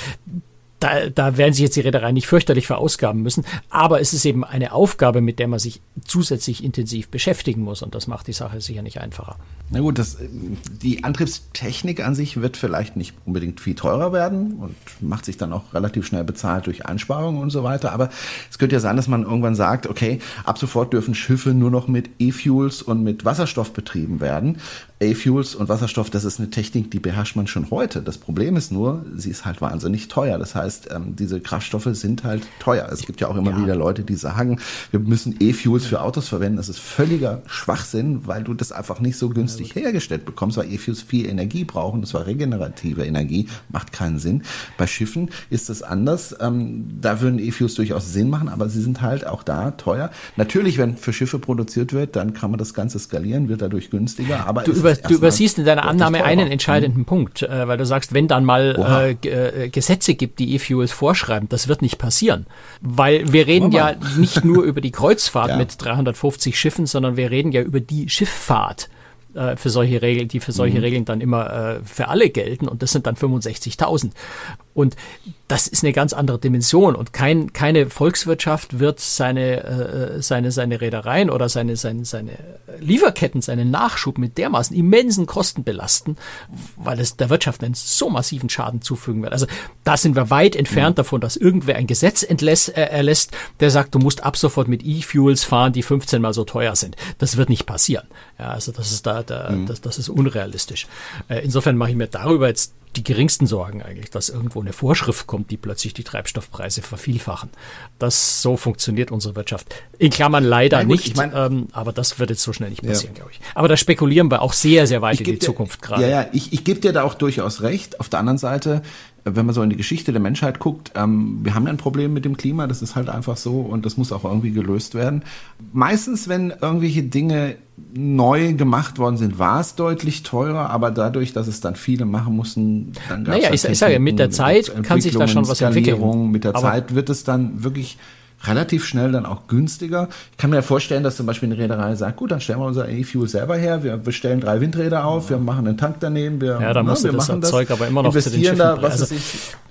da, da werden sich jetzt die Reedereien nicht fürchterlich verausgaben müssen. Aber es ist eben eine Aufgabe, mit der man sich zusätzlich intensiv beschäftigen muss. Und das macht die Sache sicher nicht einfacher. Na gut, das, die Antriebstechnik an sich wird vielleicht nicht unbedingt viel teurer werden und macht sich dann auch relativ schnell bezahlt durch Einsparungen und so weiter. Aber es könnte ja sein, dass man irgendwann sagt, okay, ab sofort dürfen Schiffe nur noch mit E-Fuels und mit Wasserstoff betrieben werden. A-Fuels und Wasserstoff, das ist eine Technik, die beherrscht man schon heute. Das Problem ist nur, sie ist halt wahnsinnig teuer. Das heißt, ähm, diese Kraftstoffe sind halt teuer. Es gibt ja auch immer ja. wieder Leute, die sagen, wir müssen E-Fuels für Autos verwenden. Das ist völliger Schwachsinn, weil du das einfach nicht so günstig hergestellt bekommst, weil E-Fuels viel Energie brauchen. Das war regenerative Energie, macht keinen Sinn. Bei Schiffen ist das anders. Ähm, da würden E-Fuels durchaus Sinn machen, aber sie sind halt auch da teuer. Natürlich, wenn für Schiffe produziert wird, dann kann man das Ganze skalieren, wird dadurch günstiger. Aber du du übersiehst in deiner Annahme einen entscheidenden mhm. Punkt, äh, weil du sagst, wenn dann mal äh, äh, Gesetze gibt, die E-Fuels vorschreiben, das wird nicht passieren. Weil wir reden ja nicht nur über die Kreuzfahrt [laughs] ja. mit 350 Schiffen, sondern wir reden ja über die Schifffahrt äh, für solche Regeln, die für solche mhm. Regeln dann immer äh, für alle gelten und das sind dann 65.000. Und das ist eine ganz andere Dimension und kein, keine Volkswirtschaft wird seine, äh, seine, seine Reedereien oder seine, seine, seine Lieferketten, seinen Nachschub mit dermaßen immensen Kosten belasten, weil es der Wirtschaft einen so massiven Schaden zufügen wird. Also da sind wir weit entfernt mhm. davon, dass irgendwer ein Gesetz entlässt, äh, erlässt, der sagt, du musst ab sofort mit E-Fuels fahren, die 15 mal so teuer sind. Das wird nicht passieren. Ja, also das ist da, da mhm. das, das ist unrealistisch. Äh, insofern mache ich mir darüber jetzt die geringsten Sorgen eigentlich, dass irgendwo eine Vorschrift kommt, die plötzlich die Treibstoffpreise vervielfachen. Das so funktioniert unsere Wirtschaft. In Klammern leider gut, nicht, ich mein, ähm, aber das wird jetzt so schnell nicht passieren, ja. glaube ich. Aber da spekulieren wir auch sehr, sehr weit in die dir, Zukunft gerade. Ja, ja, ich, ich gebe dir da auch durchaus recht. Auf der anderen Seite, wenn man so in die Geschichte der Menschheit guckt, ähm, wir haben ja ein Problem mit dem Klima, das ist halt einfach so und das muss auch irgendwie gelöst werden. Meistens, wenn irgendwelche Dinge neu gemacht worden sind, war es deutlich teurer, aber dadurch, dass es dann viele machen mussten, dann gab es Naja, ich, ich sage mit der Zeit kann sich da schon was entwickeln. Mit der aber Zeit wird es dann wirklich relativ schnell dann auch günstiger. Ich kann mir vorstellen, dass zum Beispiel eine Reederei sagt, gut, dann stellen wir unser E-Fuel selber her, wir bestellen drei Windräder auf, wir machen einen Tank daneben, wir, ja, dann musst wir du das Zeug aber immer noch investieren da, was also, ich,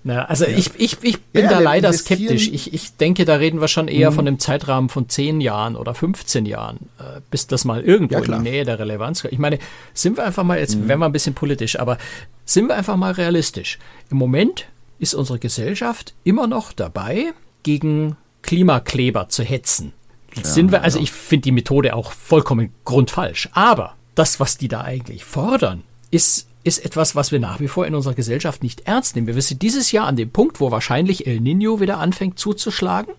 Na, also ja. ich, ich, ich bin ja, da leider skeptisch. Ich, ich denke, da reden wir schon eher mhm. von einem Zeitrahmen von 10 Jahren oder 15 Jahren, äh, bis das mal irgendwo ja, in die Nähe der Relevanz kommt. Ich meine, sind wir einfach mal, jetzt mhm. werden wir ein bisschen politisch, aber sind wir einfach mal realistisch. Im Moment ist unsere Gesellschaft immer noch dabei, gegen Klimakleber zu hetzen. sind wir, also ich finde die Methode auch vollkommen grundfalsch. Aber das, was die da eigentlich fordern, ist ist etwas, was wir nach wie vor in unserer Gesellschaft nicht ernst nehmen. Wir sind dieses Jahr an dem Punkt, wo wahrscheinlich El Nino wieder anfängt zuzuschlagen.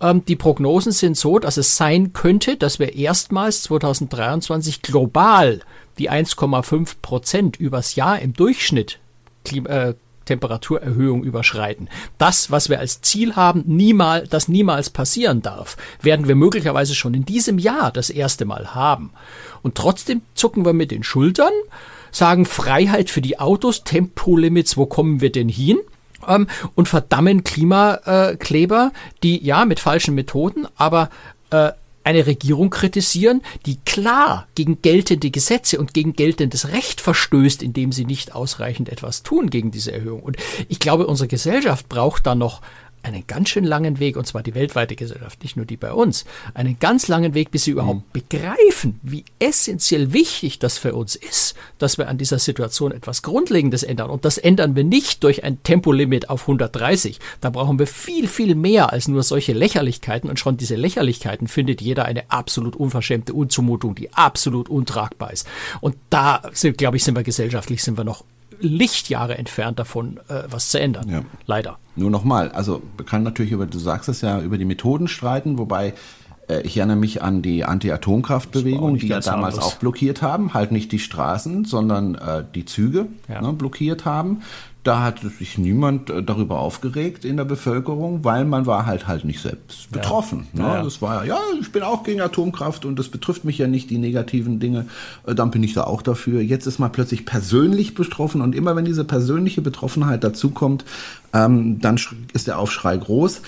Ähm, die Prognosen sind so, dass es sein könnte, dass wir erstmals 2023 global die 1,5 Prozent übers Jahr im Durchschnitt Klima, äh, Temperaturerhöhung überschreiten. Das, was wir als Ziel haben, niemals, das niemals passieren darf, werden wir möglicherweise schon in diesem Jahr das erste Mal haben. Und trotzdem zucken wir mit den Schultern sagen Freiheit für die Autos, Tempolimits, wo kommen wir denn hin? Ähm, und verdammen Klimakleber, die ja mit falschen Methoden, aber äh, eine Regierung kritisieren, die klar gegen geltende Gesetze und gegen geltendes Recht verstößt, indem sie nicht ausreichend etwas tun gegen diese Erhöhung. Und ich glaube, unsere Gesellschaft braucht da noch einen ganz schön langen Weg, und zwar die weltweite Gesellschaft, nicht nur die bei uns, einen ganz langen Weg, bis sie überhaupt mhm. begreifen, wie essentiell wichtig das für uns ist, dass wir an dieser Situation etwas Grundlegendes ändern. Und das ändern wir nicht durch ein Tempolimit auf 130. Da brauchen wir viel, viel mehr als nur solche Lächerlichkeiten. Und schon diese Lächerlichkeiten findet jeder eine absolut unverschämte Unzumutung, die absolut untragbar ist. Und da sind, glaube ich, sind wir gesellschaftlich, sind wir noch Lichtjahre entfernt davon, äh, was zu ändern. Ja. Leider. Nur nochmal, also man kann natürlich über, du sagst es ja, über die Methoden streiten, wobei äh, ich erinnere mich an die Anti-Atomkraftbewegung, die ja damals auch blockiert haben, halt nicht die Straßen, sondern äh, die Züge ja. ne, blockiert haben. Da hat sich niemand äh, darüber aufgeregt in der Bevölkerung, weil man war halt halt nicht selbst betroffen. Ja. Ne? Ja, Das war ja, ich bin auch gegen Atomkraft und das betrifft mich ja nicht, die negativen Dinge. Äh, dann bin ich da auch dafür. Jetzt ist man plötzlich persönlich betroffen und immer wenn diese persönliche Betroffenheit dazukommt, ähm, dann ist der Aufschrei groß.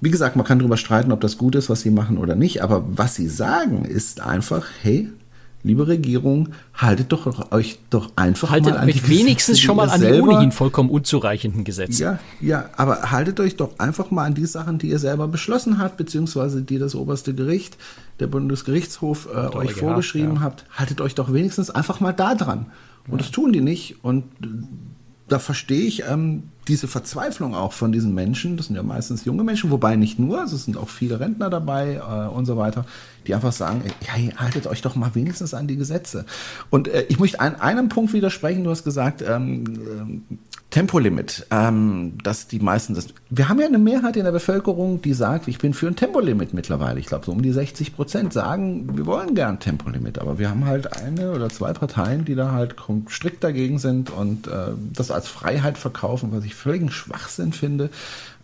Wie gesagt, man kann darüber streiten, ob das gut ist, was sie machen oder nicht, aber was sie sagen, ist einfach, hey, liebe Regierung, haltet doch euch doch einfach haltet mal an die wenigstens schon mal an die ohnehin vollkommen unzureichenden Gesetze. Ja, ja, aber haltet euch doch einfach mal an die Sachen, die ihr selber beschlossen habt, beziehungsweise die das oberste Gericht, der Bundesgerichtshof äh, euch vorgeschrieben ja. habt. Haltet euch doch wenigstens einfach mal da dran. Und ja. das tun die nicht. Und da verstehe ich ähm, diese Verzweiflung auch von diesen Menschen. Das sind ja meistens junge Menschen, wobei nicht nur, es sind auch viele Rentner dabei äh, und so weiter, die einfach sagen, ja, haltet euch doch mal wenigstens an die Gesetze. Und äh, ich möchte an einem Punkt widersprechen. Du hast gesagt, ähm, äh, Tempolimit, ähm, dass die meisten das. Wir haben ja eine Mehrheit in der Bevölkerung, die sagt, ich bin für ein Tempolimit mittlerweile. Ich glaube, so um die 60 Prozent sagen, wir wollen gern Tempolimit. Aber wir haben halt eine oder zwei Parteien, die da halt strikt dagegen sind und äh, das als Freiheit verkaufen, was ich völligen Schwachsinn finde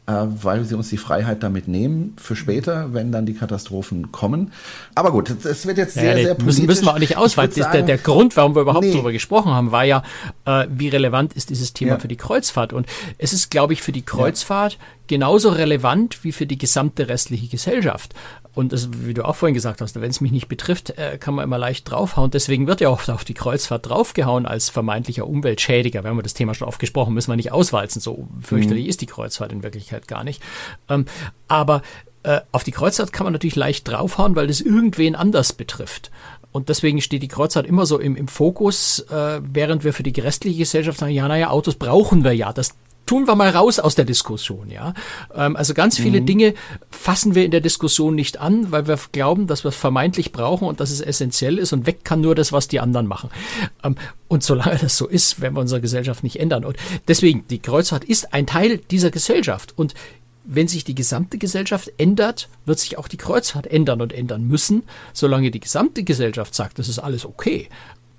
äh, weil sie uns die Freiheit damit nehmen für später, wenn dann die Katastrophen kommen. Aber gut, es wird jetzt sehr, ja, sehr politisch. Müssen, müssen wir auch nicht ausweiten. Der, der Grund, warum wir überhaupt nee. darüber gesprochen haben, war ja, äh, wie relevant ist dieses Thema ja. für die Kreuzfahrt. Und es ist, glaube ich, für die Kreuzfahrt ja. genauso relevant wie für die gesamte restliche Gesellschaft. Und das, wie du auch vorhin gesagt hast, wenn es mich nicht betrifft, äh, kann man immer leicht draufhauen. Deswegen wird ja oft auf die Kreuzfahrt draufgehauen als vermeintlicher Umweltschädiger. Wir haben das Thema schon oft gesprochen, müssen wir nicht auswalzen. So fürchterlich mhm. ist die Kreuzfahrt in Wirklichkeit gar nicht. Ähm, aber äh, auf die Kreuzfahrt kann man natürlich leicht draufhauen, weil das irgendwen anders betrifft. Und deswegen steht die Kreuzfahrt immer so im, im Fokus, äh, während wir für die restliche Gesellschaft sagen, ja, naja, Autos brauchen wir ja. Das tun wir mal raus aus der Diskussion, ja. Ähm, also ganz viele mhm. Dinge fassen wir in der Diskussion nicht an, weil wir glauben, dass wir es vermeintlich brauchen und dass es essentiell ist und weg kann nur das, was die anderen machen. Ähm, und solange das so ist, werden wir unsere Gesellschaft nicht ändern. Und deswegen, die Kreuzfahrt ist ein Teil dieser Gesellschaft und wenn sich die gesamte Gesellschaft ändert, wird sich auch die Kreuzfahrt ändern und ändern müssen. Solange die gesamte Gesellschaft sagt, das ist alles okay,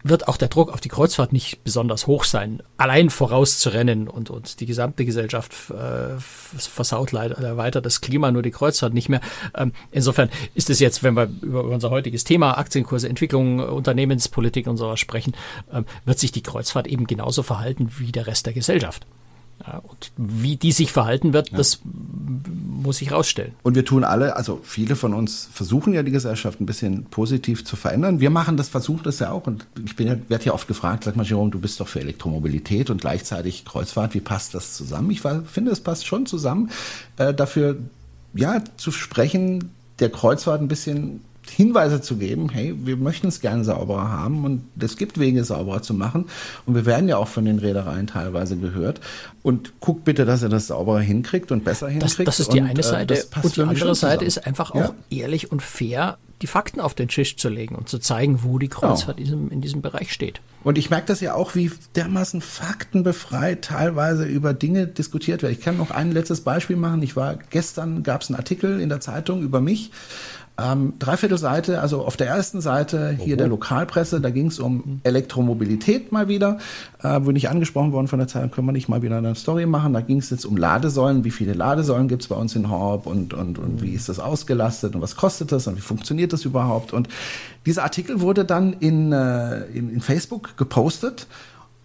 wird auch der Druck auf die Kreuzfahrt nicht besonders hoch sein, allein vorauszurennen und, und die gesamte Gesellschaft äh, versaut leider weiter das Klima, nur die Kreuzfahrt nicht mehr. Ähm, insofern ist es jetzt, wenn wir über unser heutiges Thema Aktienkurse, Entwicklung, Unternehmenspolitik und sowas sprechen, ähm, wird sich die Kreuzfahrt eben genauso verhalten wie der Rest der Gesellschaft. Ja, und wie die sich verhalten wird, ja. das muss sich rausstellen. Und wir tun alle, also viele von uns versuchen ja die Gesellschaft ein bisschen positiv zu verändern. Wir machen das, versuchen das ja auch. Und ich bin ja, werde ja oft gefragt, sag mal, Jerome, du bist doch für Elektromobilität und gleichzeitig Kreuzfahrt. Wie passt das zusammen? Ich finde, es passt schon zusammen, äh, dafür ja zu sprechen, der Kreuzfahrt ein bisschen Hinweise zu geben, hey, wir möchten es gerne sauberer haben und es gibt Wege, sauberer zu machen. Und wir werden ja auch von den Reedereien teilweise gehört. Und guckt bitte, dass ihr das sauberer hinkriegt und besser hinkriegt. Das, das ist die und, eine äh, Seite. Äh, und die andere Seite ist einfach auch ja? ehrlich und fair, die Fakten auf den Tisch zu legen und zu zeigen, wo die Kreuzfahrt genau. in diesem Bereich steht. Und ich merke das ja auch, wie dermaßen faktenbefreit teilweise über Dinge diskutiert wird. Ich kann noch ein letztes Beispiel machen. Ich war gestern, gab es einen Artikel in der Zeitung über mich ähm, dreiviertel Seite, also auf der ersten Seite hier oh. der Lokalpresse, da ging es um Elektromobilität mal wieder. Äh, bin ich angesprochen worden von der Zeitung, können wir nicht mal wieder eine Story machen. Da ging es jetzt um Ladesäulen, wie viele Ladesäulen gibt es bei uns in Horb und, und, und mhm. wie ist das ausgelastet und was kostet das und wie funktioniert das überhaupt. Und dieser Artikel wurde dann in, äh, in, in Facebook gepostet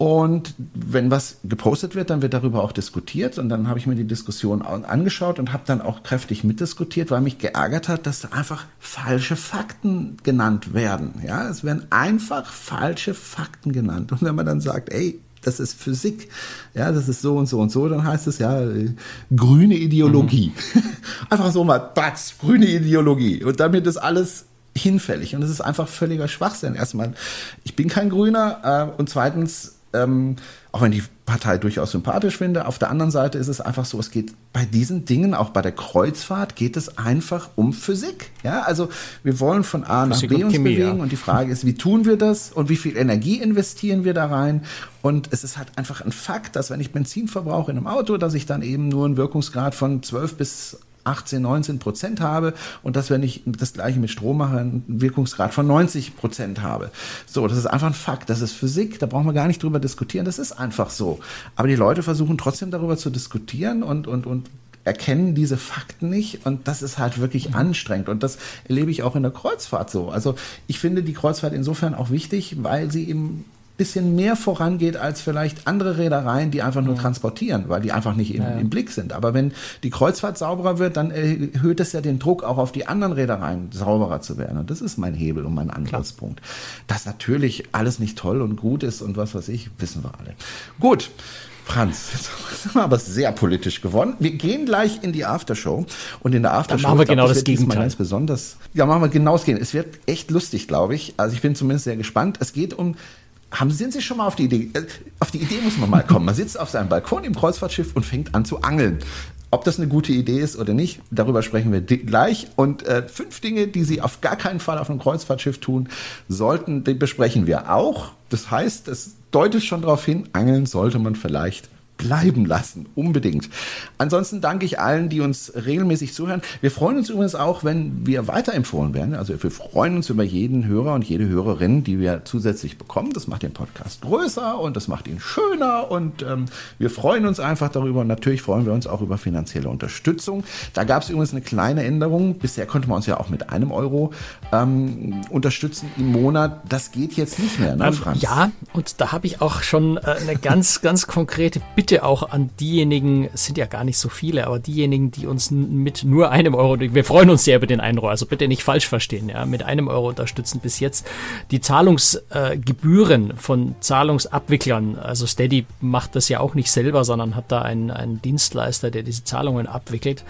und wenn was gepostet wird, dann wird darüber auch diskutiert. Und dann habe ich mir die Diskussion angeschaut und habe dann auch kräftig mitdiskutiert, weil mich geärgert hat, dass da einfach falsche Fakten genannt werden. Ja, es werden einfach falsche Fakten genannt. Und wenn man dann sagt, ey, das ist Physik, ja, das ist so und so und so, dann heißt es ja äh, grüne Ideologie. Mhm. [laughs] einfach so mal, batz, grüne Ideologie. Und damit ist alles hinfällig. Und es ist einfach völliger Schwachsinn. Erstmal, ich bin kein Grüner äh, und zweitens, ähm, auch wenn ich die Partei durchaus sympathisch finde. Auf der anderen Seite ist es einfach so, es geht bei diesen Dingen, auch bei der Kreuzfahrt, geht es einfach um Physik. Ja, also wir wollen von A nach B uns Chemie, bewegen ja. und die Frage ist, wie tun wir das und wie viel Energie investieren wir da rein? Und es ist halt einfach ein Fakt, dass wenn ich Benzin verbrauche in einem Auto, dass ich dann eben nur einen Wirkungsgrad von 12 bis 18, 19 Prozent habe und dass wenn ich das gleiche mit Strom mache, einen Wirkungsgrad von 90 Prozent habe. So, das ist einfach ein Fakt. Das ist Physik. Da brauchen wir gar nicht drüber diskutieren. Das ist einfach so. Aber die Leute versuchen trotzdem darüber zu diskutieren und, und, und erkennen diese Fakten nicht und das ist halt wirklich mhm. anstrengend und das erlebe ich auch in der Kreuzfahrt so. Also ich finde die Kreuzfahrt insofern auch wichtig, weil sie eben bisschen mehr vorangeht als vielleicht andere Reedereien, die einfach nur ja. transportieren, weil die einfach nicht im, ja. im, Blick sind. Aber wenn die Kreuzfahrt sauberer wird, dann erhöht es ja den Druck auch auf die anderen Reedereien, sauberer zu werden. Und das ist mein Hebel und mein Angriffspunkt. Dass natürlich alles nicht toll und gut ist und was weiß ich, wissen wir alle. Gut. Franz, jetzt sind wir aber sehr politisch geworden. Wir gehen gleich in die Aftershow und in der Aftershow machen wir genau das, das Gegenteil. ganz besonders. Ja, machen wir genau das Gegenteil. Es wird echt lustig, glaube ich. Also ich bin zumindest sehr gespannt. Es geht um haben, sind Sie schon mal auf die Idee, äh, auf die Idee muss man mal kommen. Man sitzt auf seinem Balkon im Kreuzfahrtschiff und fängt an zu angeln. Ob das eine gute Idee ist oder nicht, darüber sprechen wir gleich. Und äh, fünf Dinge, die Sie auf gar keinen Fall auf einem Kreuzfahrtschiff tun sollten, die besprechen wir auch. Das heißt, es deutet schon darauf hin, angeln sollte man vielleicht bleiben lassen. Unbedingt. Ansonsten danke ich allen, die uns regelmäßig zuhören. Wir freuen uns übrigens auch, wenn wir weiterempfohlen werden. Also wir freuen uns über jeden Hörer und jede Hörerin, die wir zusätzlich bekommen. Das macht den Podcast größer und das macht ihn schöner und ähm, wir freuen uns einfach darüber. Und natürlich freuen wir uns auch über finanzielle Unterstützung. Da gab es übrigens eine kleine Änderung. Bisher konnte man uns ja auch mit einem Euro ähm, unterstützen im Monat. Das geht jetzt nicht mehr, ne, ähm, Franz? Ja, und da habe ich auch schon äh, eine ganz, [laughs] ganz konkrete Bitte Bitte auch an diejenigen, sind ja gar nicht so viele, aber diejenigen, die uns mit nur einem Euro, wir freuen uns sehr über den einen Euro, also bitte nicht falsch verstehen, ja, mit einem Euro unterstützen bis jetzt. Die Zahlungsgebühren äh, von Zahlungsabwicklern, also Steady macht das ja auch nicht selber, sondern hat da einen, einen Dienstleister, der diese Zahlungen abwickelt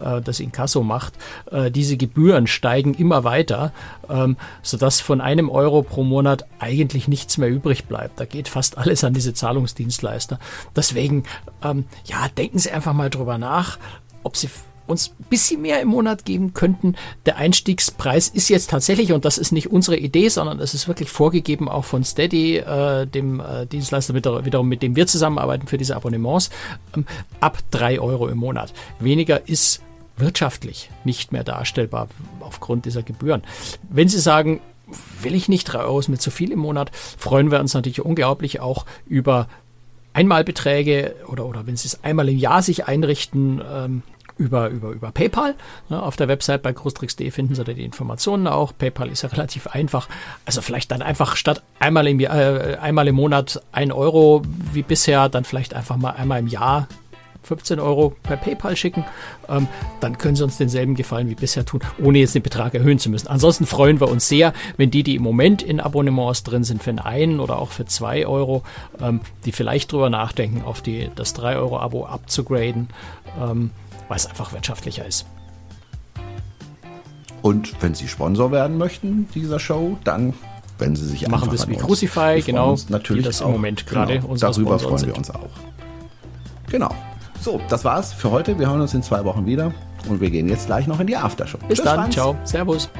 äh, das Inkasso macht, äh, diese Gebühren steigen immer weiter, ähm, sodass von einem Euro pro Monat eigentlich nichts mehr übrig bleibt. Da geht fast alles an diese Zahlungsdienstleister. Deswegen, ähm, ja, denken Sie einfach mal drüber nach, ob Sie uns ein bisschen mehr im Monat geben könnten. Der Einstiegspreis ist jetzt tatsächlich, und das ist nicht unsere Idee, sondern es ist wirklich vorgegeben auch von Steady, äh, dem äh, Dienstleister wiederum, mit dem wir zusammenarbeiten für diese Abonnements, ähm, ab drei Euro im Monat. Weniger ist wirtschaftlich nicht mehr darstellbar aufgrund dieser Gebühren. Wenn Sie sagen, will ich nicht, drei Euro ist mir zu viel im Monat, freuen wir uns natürlich unglaublich auch über Einmalbeträge oder, oder wenn Sie es einmal im Jahr sich einrichten, ähm, über, über, über PayPal. Ne, auf der Website bei großtricks.de finden Sie da die Informationen auch. PayPal ist ja relativ einfach. Also vielleicht dann einfach statt einmal im, äh, einmal im Monat ein Euro wie bisher, dann vielleicht einfach mal einmal im Jahr 15 Euro per PayPal schicken, ähm, dann können Sie uns denselben Gefallen wie bisher tun, ohne jetzt den Betrag erhöhen zu müssen. Ansonsten freuen wir uns sehr, wenn die, die im Moment in Abonnements drin sind, für einen oder auch für zwei Euro, ähm, die vielleicht drüber nachdenken, auf die, das 3-Euro-Abo abzugraden, ähm, weil es einfach wirtschaftlicher ist. Und wenn Sie Sponsor werden möchten dieser Show, dann wenn Sie sich machen das wie Crucify, genau, natürlich das im Moment gerade genau, darüber freuen wir uns auch. Genau. So, das war's für heute. Wir hören uns in zwei Wochen wieder und wir gehen jetzt gleich noch in die Aftershow. Bis Tschüss, dann, Franz. ciao, servus.